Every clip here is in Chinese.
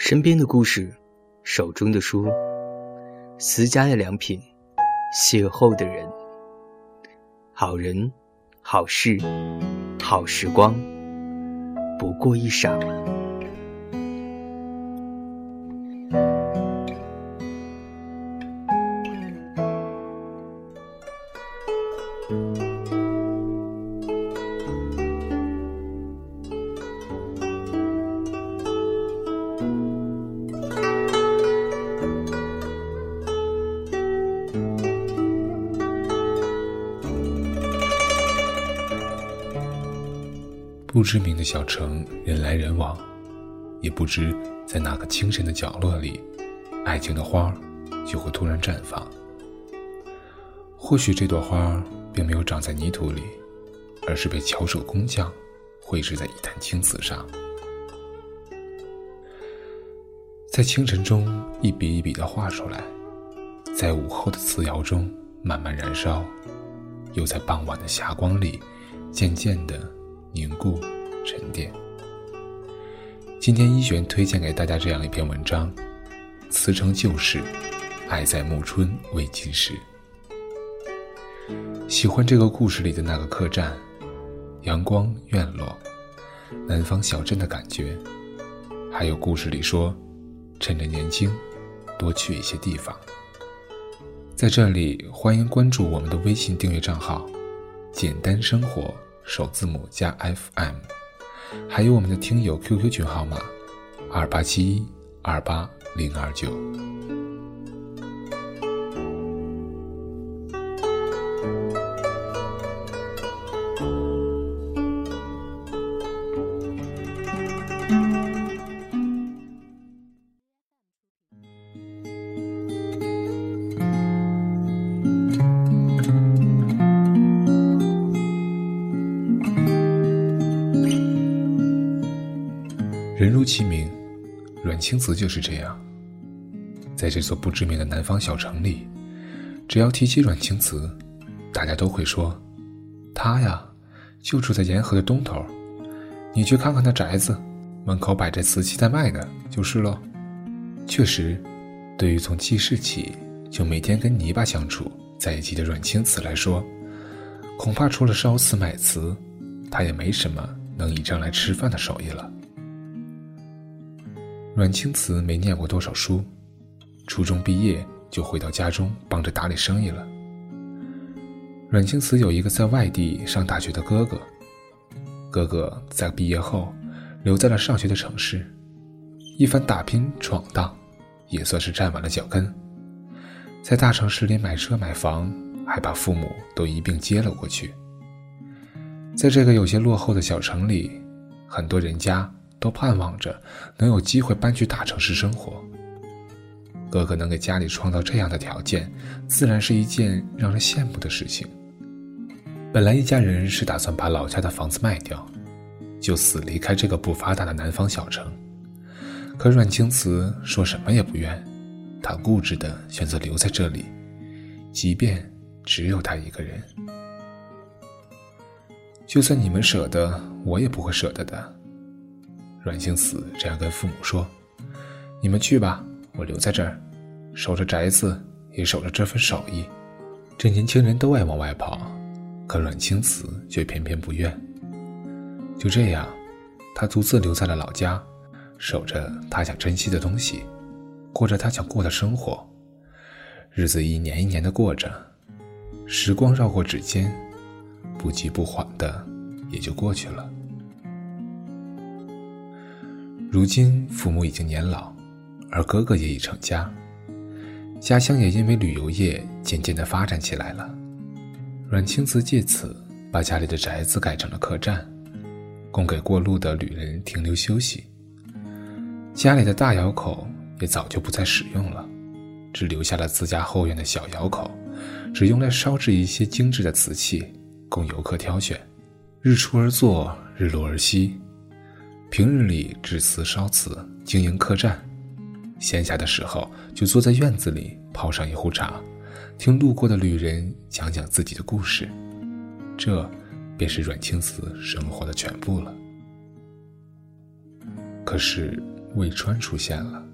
身边的故事，手中的书，私家的良品，邂逅的人，好人，好事，好时光，不过一晌。知名的小城，人来人往，也不知在哪个清晨的角落里，爱情的花就会突然绽放。或许这朵花并没有长在泥土里，而是被巧手工匠绘制在一坛青瓷上，在清晨中一笔一笔的画出来，在午后的瓷窑中慢慢燃烧，又在傍晚的霞光里渐渐的。凝固、沉淀。今天一璇推荐给大家这样一篇文章：词成旧事，爱在暮春未尽时。喜欢这个故事里的那个客栈，阳光院落，南方小镇的感觉，还有故事里说，趁着年轻，多去一些地方。在这里，欢迎关注我们的微信订阅账号“简单生活”。首字母加 FM，还有我们的听友 QQ 群号码二八七一二八零二九。青瓷就是这样。在这座不知名的南方小城里，只要提起阮青瓷，大家都会说：“他呀，就住在沿河的东头。你去看看那宅子，门口摆着瓷器在卖的，就是喽。”确实，对于从记事起就每天跟泥巴相处在一起的阮青瓷来说，恐怕除了烧瓷买瓷，他也没什么能倚仗来吃饭的手艺了。阮青瓷没念过多少书，初中毕业就回到家中帮着打理生意了。阮青瓷有一个在外地上大学的哥哥，哥哥在毕业后留在了上学的城市，一番打拼闯荡，也算是站稳了脚跟，在大城市里买车买房，还把父母都一并接了过去。在这个有些落后的小城里，很多人家。都盼望着能有机会搬去大城市生活。哥哥能给家里创造这样的条件，自然是一件让人羡慕的事情。本来一家人是打算把老家的房子卖掉，就此离开这个不发达的南方小城。可阮青瓷说什么也不愿，他固执的选择留在这里，即便只有他一个人。就算你们舍得，我也不会舍得的。阮青瓷这样跟父母说：“你们去吧，我留在这儿，守着宅子，也守着这份手艺。”这年轻人都爱往外跑，可阮青瓷却偏偏不愿。就这样，他独自留在了老家，守着他想珍惜的东西，过着他想过的生活。日子一年一年的过着，时光绕过指尖，不急不缓的也就过去了。如今父母已经年老，而哥哥也已成家，家乡也因为旅游业渐渐的发展起来了。阮青瓷借此把家里的宅子改成了客栈，供给过路的旅人停留休息。家里的大窑口也早就不再使用了，只留下了自家后院的小窑口，只用来烧制一些精致的瓷器，供游客挑选。日出而作，日落而息。平日里制瓷烧瓷，经营客栈；闲暇的时候就坐在院子里泡上一壶茶，听路过的旅人讲讲自己的故事。这，便是阮青瓷生活的全部了。可是，魏川出现了。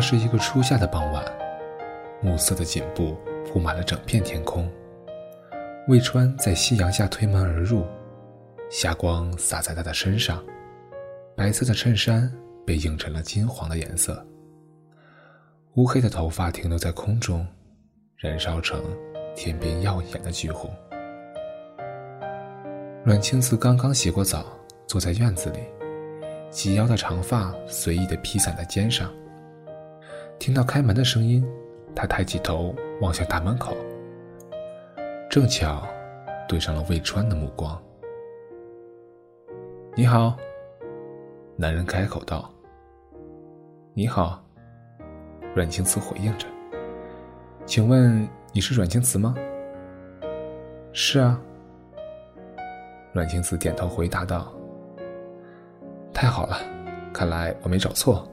是一个初夏的傍晚，暮色的锦布铺满了整片天空。魏川在夕阳下推门而入，霞光洒在他的身上，白色的衬衫被映成了金黄的颜色。乌黑的头发停留在空中，燃烧成天边耀眼的橘红。阮青瓷刚刚洗过澡，坐在院子里，及腰的长发随意的披散在肩上。听到开门的声音，他抬起头望向大门口，正巧对上了魏川的目光。“你好。”男人开口道。“你好。”阮青瓷回应着。“请问你是阮青瓷吗？”“是啊。”阮青瓷点头回答道。“太好了，看来我没找错。”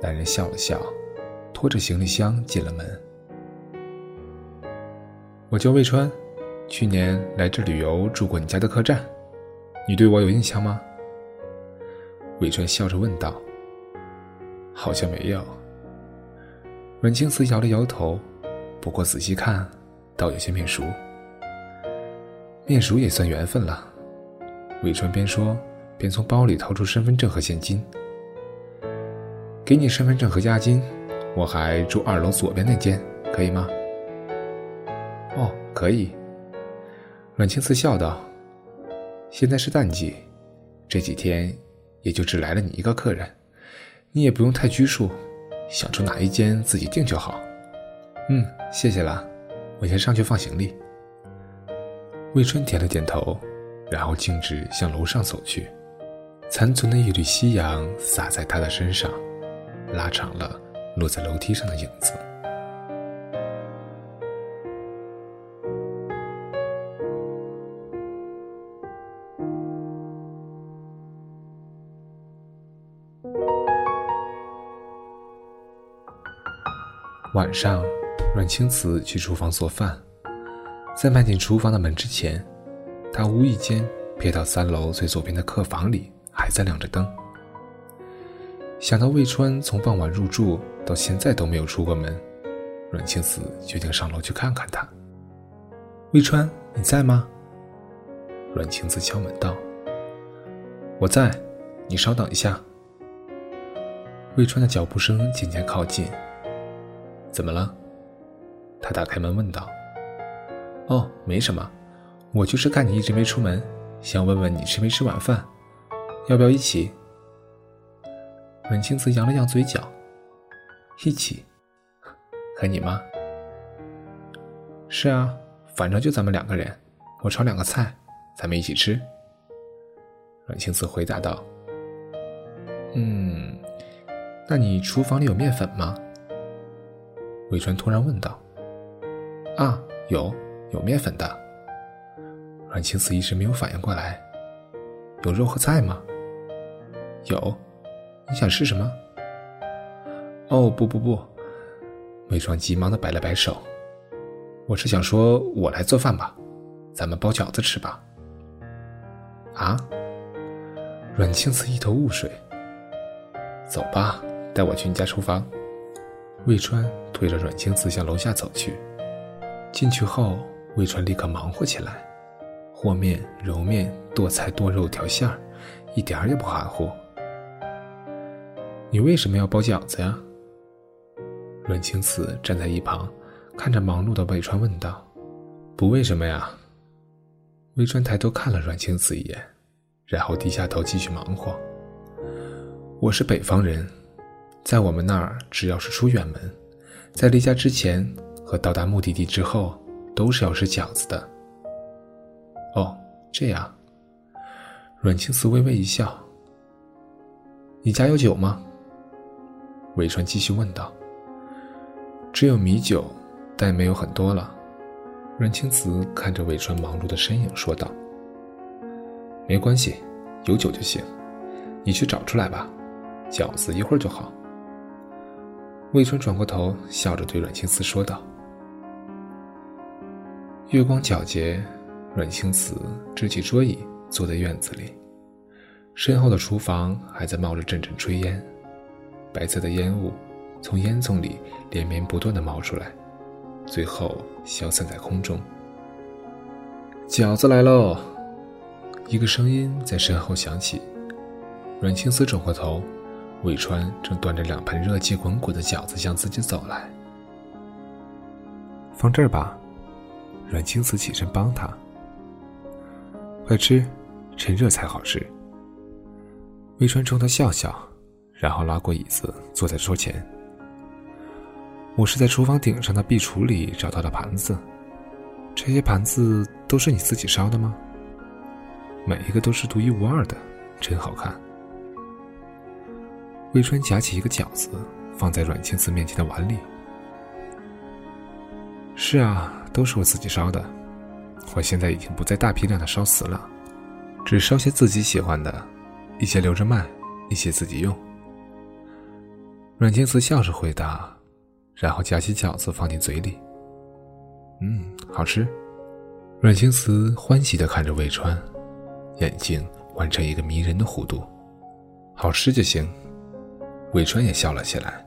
男人笑了笑，拖着行李箱进了门。我叫魏川，去年来这旅游住过你家的客栈，你对我有印象吗？魏川笑着问道。好像没有。阮青瓷摇了摇头，不过仔细看，倒有些面熟。面熟也算缘分了。魏川边说边从包里掏出身份证和现金。给你身份证和押金，我还住二楼左边那间，可以吗？哦，可以。阮青瓷笑道：“现在是淡季，这几天也就只来了你一个客人，你也不用太拘束，想住哪一间自己定就好。”嗯，谢谢了，我先上去放行李。魏春点了点头，然后径直向楼上走去，残存的一缕夕阳洒在他的身上。拉长了落在楼梯上的影子。晚上，阮青瓷去厨房做饭，在迈进厨房的门之前，他无意间瞥到三楼最左边的客房里还在亮着灯。想到魏川从傍晚入住到现在都没有出过门，阮青子决定上楼去看看他。魏川，你在吗？阮青子敲门道：“我在，你稍等一下。”魏川的脚步声渐渐靠近。怎么了？他打开门问道。“哦，没什么，我就是看你一直没出门，想问问你吃没吃晚饭，要不要一起？”阮青瓷扬了扬嘴角，一起，和你吗？是啊，反正就咱们两个人，我炒两个菜，咱们一起吃。阮青瓷回答道：“嗯，那你厨房里有面粉吗？”魏川突然问道。“啊，有，有面粉的。”阮青瓷一时没有反应过来，“有肉和菜吗？”“有。”你想吃什么？哦不不不，魏川急忙的摆了摆手，我是想说，我来做饭吧，咱们包饺子吃吧。啊？阮青瓷一头雾水。走吧，带我去你家厨房。魏川推着阮青瓷向楼下走去。进去后，魏川立刻忙活起来，和面、揉面、剁菜、剁肉、调馅儿，一点儿也不含糊。你为什么要包饺子呀？阮青瓷站在一旁，看着忙碌的魏川问道：“不为什么呀？”魏川抬头看了阮青瓷一眼，然后低下头继续忙活。我是北方人，在我们那儿，只要是出远门，在离家之前和到达目的地之后，都是要吃饺子的。哦，这样。阮青瓷微微一笑：“你家有酒吗？”魏川继续问道：“只有米酒，但没有很多了。”阮青瓷看着魏川忙碌的身影说道：“没关系，有酒就行。你去找出来吧，饺子一会儿就好。魏川转过头，笑着对阮青瓷说道：“月光皎洁，阮青瓷支起桌椅，坐在院子里。身后的厨房还在冒着阵阵炊烟，白色的烟雾从烟囱里连绵不断的冒出来，最后消散在空中。饺子来喽！一个声音在身后响起。阮青丝转过头。魏川正端着两盆热气滚滚的饺子向自己走来，放这儿吧。阮青丝起身帮他，快吃，趁热才好吃。魏川冲他笑笑，然后拉过椅子坐在桌前。我是在厨房顶上的壁橱里找到的盘子，这些盘子都是你自己烧的吗？每一个都是独一无二的，真好看。魏川夹起一个饺子，放在阮青瓷面前的碗里。是啊，都是我自己烧的。我现在已经不再大批量的烧瓷了，只烧些自己喜欢的，一些留着卖，一些自己用。阮青瓷笑着回答，然后夹起饺子放进嘴里。嗯，好吃。阮青瓷欢喜的看着魏川，眼睛弯成一个迷人的弧度。好吃就行。魏川也笑了起来，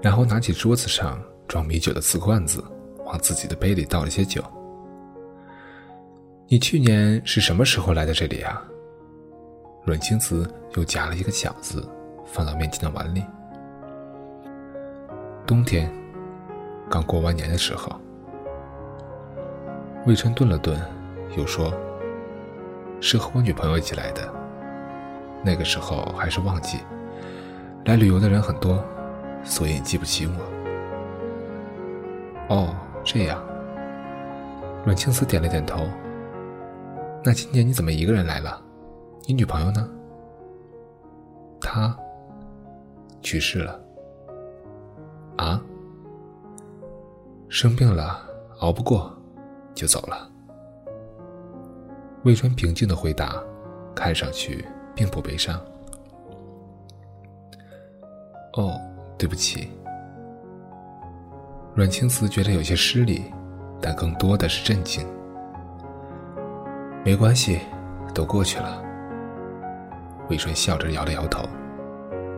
然后拿起桌子上装米酒的瓷罐子，往自己的杯里倒了些酒。你去年是什么时候来的这里啊？阮青瓷又夹了一个饺子，放到面前的碗里。冬天，刚过完年的时候。魏川顿了顿，又说：“是和我女朋友一起来的。那个时候还是旺季。”来旅游的人很多，所以你记不起我。哦，这样。阮青瓷点了点头。那今年你怎么一个人来了？你女朋友呢？她去世了。啊？生病了，熬不过，就走了。魏川平静的回答，看上去并不悲伤。哦，对不起。阮青瓷觉得有些失礼，但更多的是震惊。没关系，都过去了。魏川笑着摇了摇头。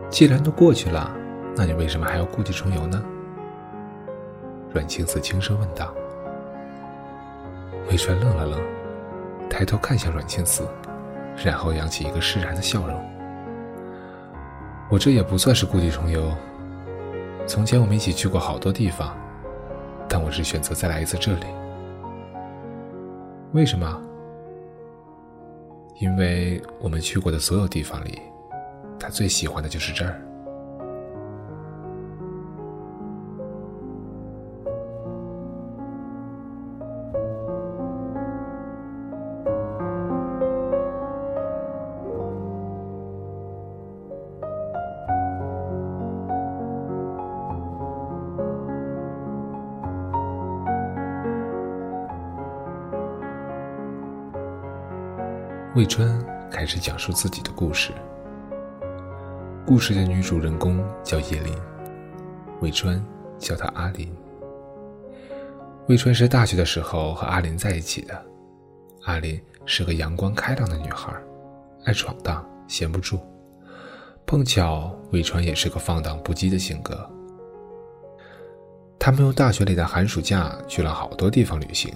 既然都过去了，那你为什么还要故地重游呢？阮青瓷轻声问道。魏川愣了愣，抬头看向阮青瓷，然后扬起一个释然的笑容。我这也不算是故地重游。从前我们一起去过好多地方，但我只选择再来一次这里。为什么？因为我们去过的所有地方里，他最喜欢的就是这儿。魏川开始讲述自己的故事。故事的女主人公叫叶林，魏川叫她阿林。魏川是大学的时候和阿林在一起的。阿林是个阳光开朗的女孩，爱闯荡，闲不住。碰巧魏川也是个放荡不羁的性格。他们用大学里的寒暑假去了好多地方旅行，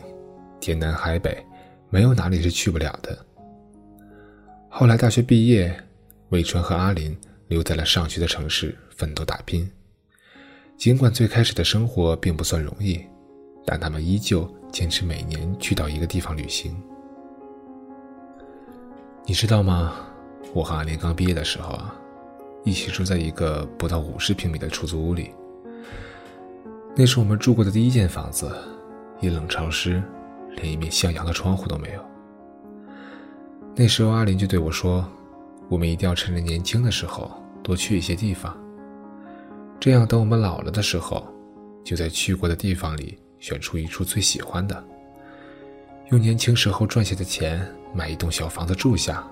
天南海北，没有哪里是去不了的。后来大学毕业，魏川和阿林留在了上学的城市奋斗打拼。尽管最开始的生活并不算容易，但他们依旧坚持每年去到一个地方旅行。你知道吗？我和阿林刚毕业的时候啊，一起住在一个不到五十平米的出租屋里。那是我们住过的第一间房子，阴冷潮湿，连一面向阳的窗户都没有。那时候，阿林就对我说：“我们一定要趁着年轻的时候多去一些地方，这样等我们老了的时候，就在去过的地方里选出一处最喜欢的，用年轻时候赚下的钱买一栋小房子住下，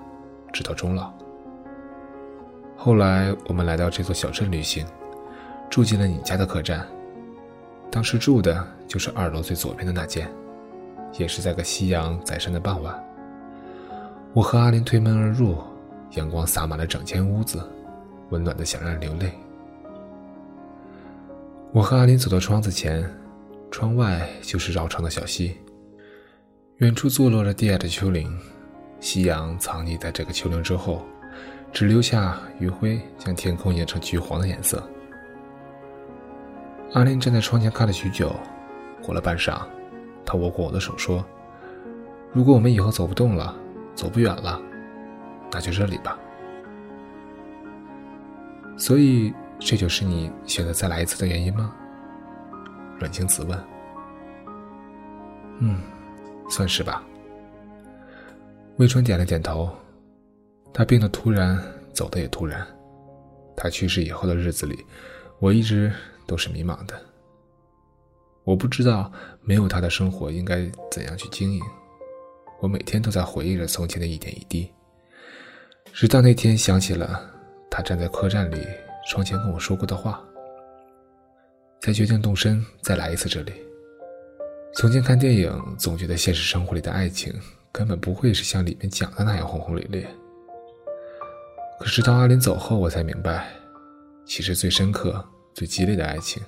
直到终老。后来我们来到这座小镇旅行，住进了你家的客栈。当时住的就是二楼最左边的那间，也是在个夕阳在山的傍晚。我和阿林推门而入，阳光洒满了整间屋子，温暖的想让人流泪。我和阿林走到窗子前，窗外就是绕城的小溪，远处坐落着低矮的丘陵，夕阳藏匿在这个丘陵之后。只留下余晖，将天空染成橘黄的颜色。阿林站在窗前看了许久，过了半晌，他握过我的手说：“如果我们以后走不动了，走不远了，那就这里吧。”所以，这就是你选择再来一次的原因吗？阮清子问。“嗯，算是吧。”魏川点了点头。他病得突然，走的也突然。他去世以后的日子里，我一直都是迷茫的。我不知道没有他的生活应该怎样去经营。我每天都在回忆着从前的一点一滴。直到那天想起了他站在客栈里窗前跟我说过的话，才决定动身再来一次这里。从前看电影总觉得现实生活里的爱情根本不会是像里面讲的那样轰轰烈烈。可直到阿林走后，我才明白，其实最深刻、最激烈的爱情，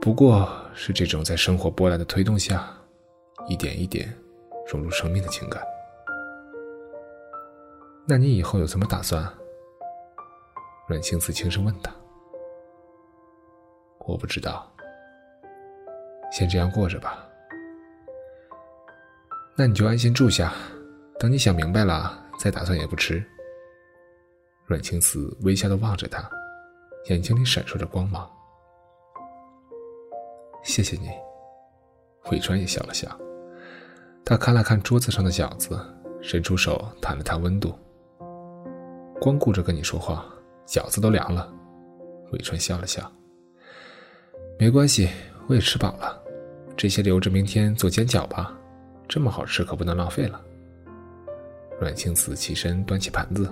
不过是这种在生活波澜的推动下，一点一点融入生命的情感。那你以后有什么打算？阮清子轻声问他。我不知道，先这样过着吧。那你就安心住下，等你想明白了再打算也不迟。阮青子微笑的望着他，眼睛里闪烁着光芒。谢谢你，韦川也笑了笑。他看了看桌子上的饺子，伸出手探了探温度。光顾着跟你说话，饺子都凉了。魏川笑了笑。没关系，我也吃饱了，这些留着明天做煎饺吧。这么好吃，可不能浪费了。阮青子起身端起盘子。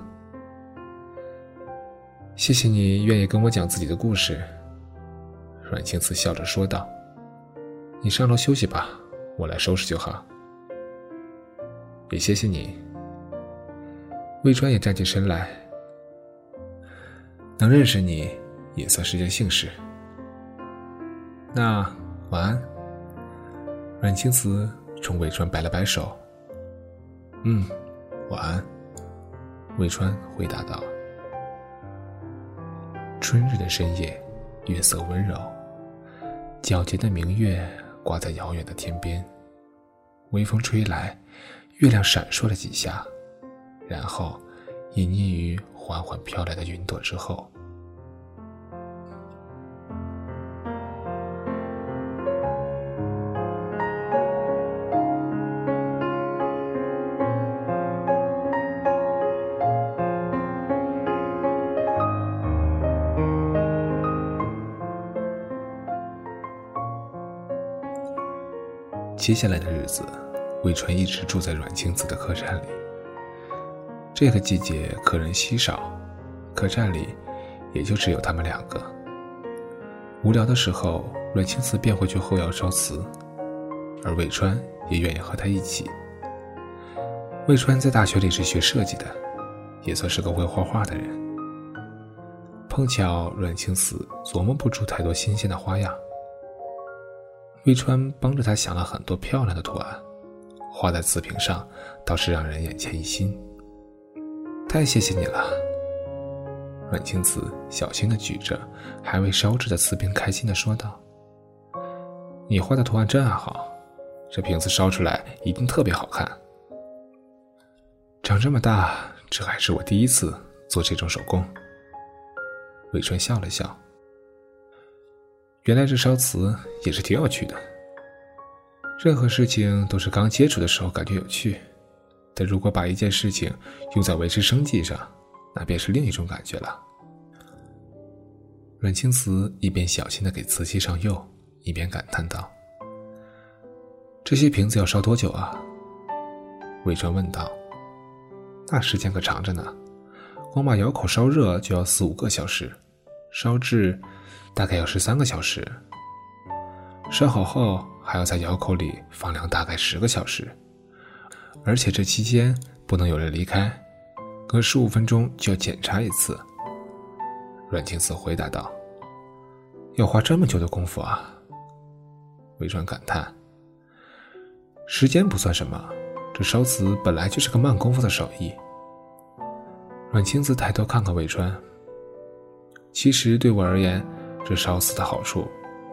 谢谢你愿意跟我讲自己的故事。”阮清慈笑着说道，“你上楼休息吧，我来收拾就好。”也谢谢你。魏川也站起身来，能认识你也算是件幸事。那晚安。阮清慈冲魏川摆了摆手。“嗯，晚安。”魏川回答道。春日的深夜，月色温柔，皎洁的明月挂在遥远的天边，微风吹来，月亮闪烁了几下，然后隐匿于缓缓飘来的云朵之后。接下来的日子，魏川一直住在阮清子的客栈里。这个季节客人稀少，客栈里也就只有他们两个。无聊的时候，阮清子便会去后窑烧瓷，而魏川也愿意和他一起。魏川在大学里是学设计的，也算是个会画画的人。碰巧阮清子琢磨不出太多新鲜的花样。魏川帮着他想了很多漂亮的图案，画在瓷瓶上，倒是让人眼前一新。太谢谢你了，阮清子小心的举着还未烧制的瓷瓶，开心的说道：“你画的图案真好，这瓶子烧出来一定特别好看。”长这么大，这还是我第一次做这种手工。魏川笑了笑。原来这烧瓷也是挺有趣的。任何事情都是刚接触的时候感觉有趣，但如果把一件事情用在维持生计上，那便是另一种感觉了。阮青瓷一边小心的给瓷器上釉，一边感叹道：“这些瓶子要烧多久啊？”魏川问道。“那时间可长着呢，光把窑口烧热就要四五个小时，烧制大概要十三个小时，烧好后还要在窑口里放凉大概十个小时，而且这期间不能有人离开，隔十五分钟就要检查一次。阮清子回答道：“要花这么久的功夫啊？”魏川感叹：“时间不算什么。”这烧瓷本来就是个慢功夫的手艺。阮清子抬头看看魏川。其实对我而言，这烧瓷的好处，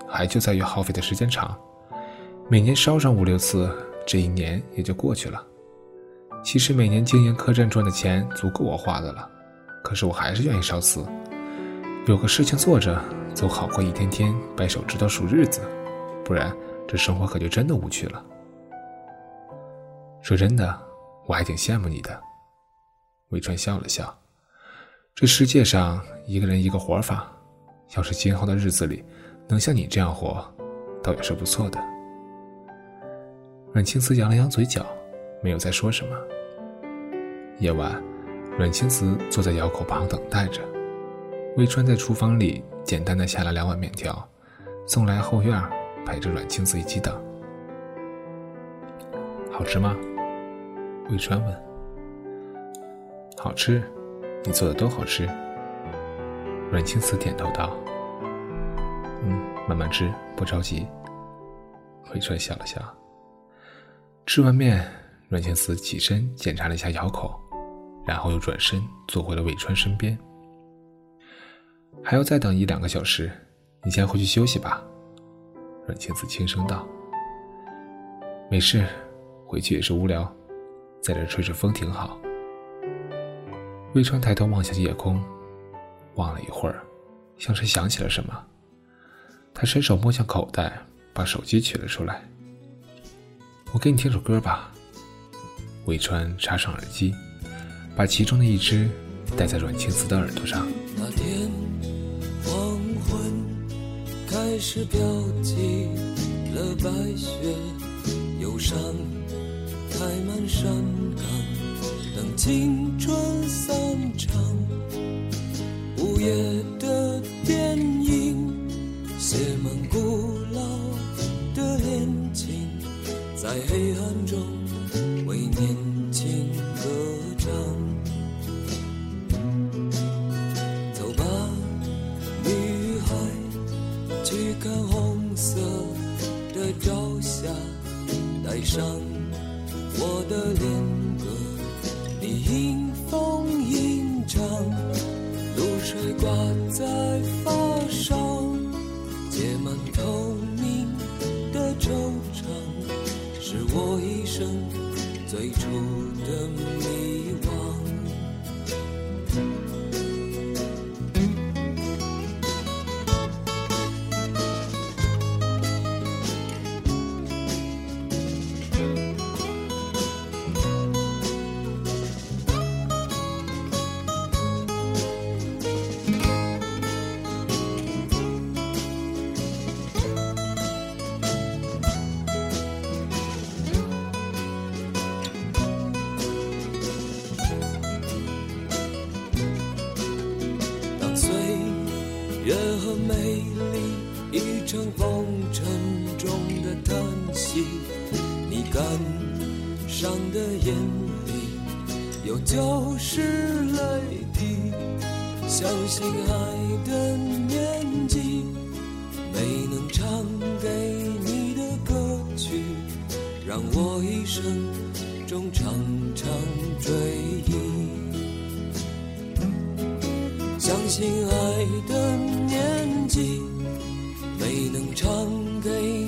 还就在于耗费的时间长。每年烧上五六次，这一年也就过去了。其实每年经营客栈赚的钱足够我花的了，可是我还是愿意烧瓷。有个事情做着，总好过一天天掰手指头数日子，不然这生活可就真的无趣了。说真的，我还挺羡慕你的。魏川笑了笑。这世界上一个人一个活法，要是今后的日子里能像你这样活，倒也是不错的。阮青瓷扬了扬嘴角，没有再说什么。夜晚，阮青瓷坐在窑口旁等待着。魏川在厨房里简单的下了两碗面条，送来后院，陪着阮青瓷一起等。好吃吗？魏川问：“好吃，你做的都好吃。”阮青瓷点头道：“嗯，慢慢吃，不着急。”魏川笑了笑。吃完面，阮青瓷起身检查了一下窑口，然后又转身坐回了魏川身边。还要再等一两个小时，你先回去休息吧。”阮青瓷轻声道。“没事，回去也是无聊。”在这吹吹风挺好。魏川抬头望向夜空，望了一会儿，像是想起了什么，他伸手摸向口袋，把手机取了出来。我给你听首歌吧。魏川插上耳机，把其中的一支戴在阮青瓷的耳朵上。那天黄昏开始飘起了白雪，忧伤。开满山岗，等青春散场。午夜在黑眼里，有旧时泪滴。相信爱的年纪，没能唱给你的歌曲，让我一生中常常追忆。相信爱的年纪，没能唱给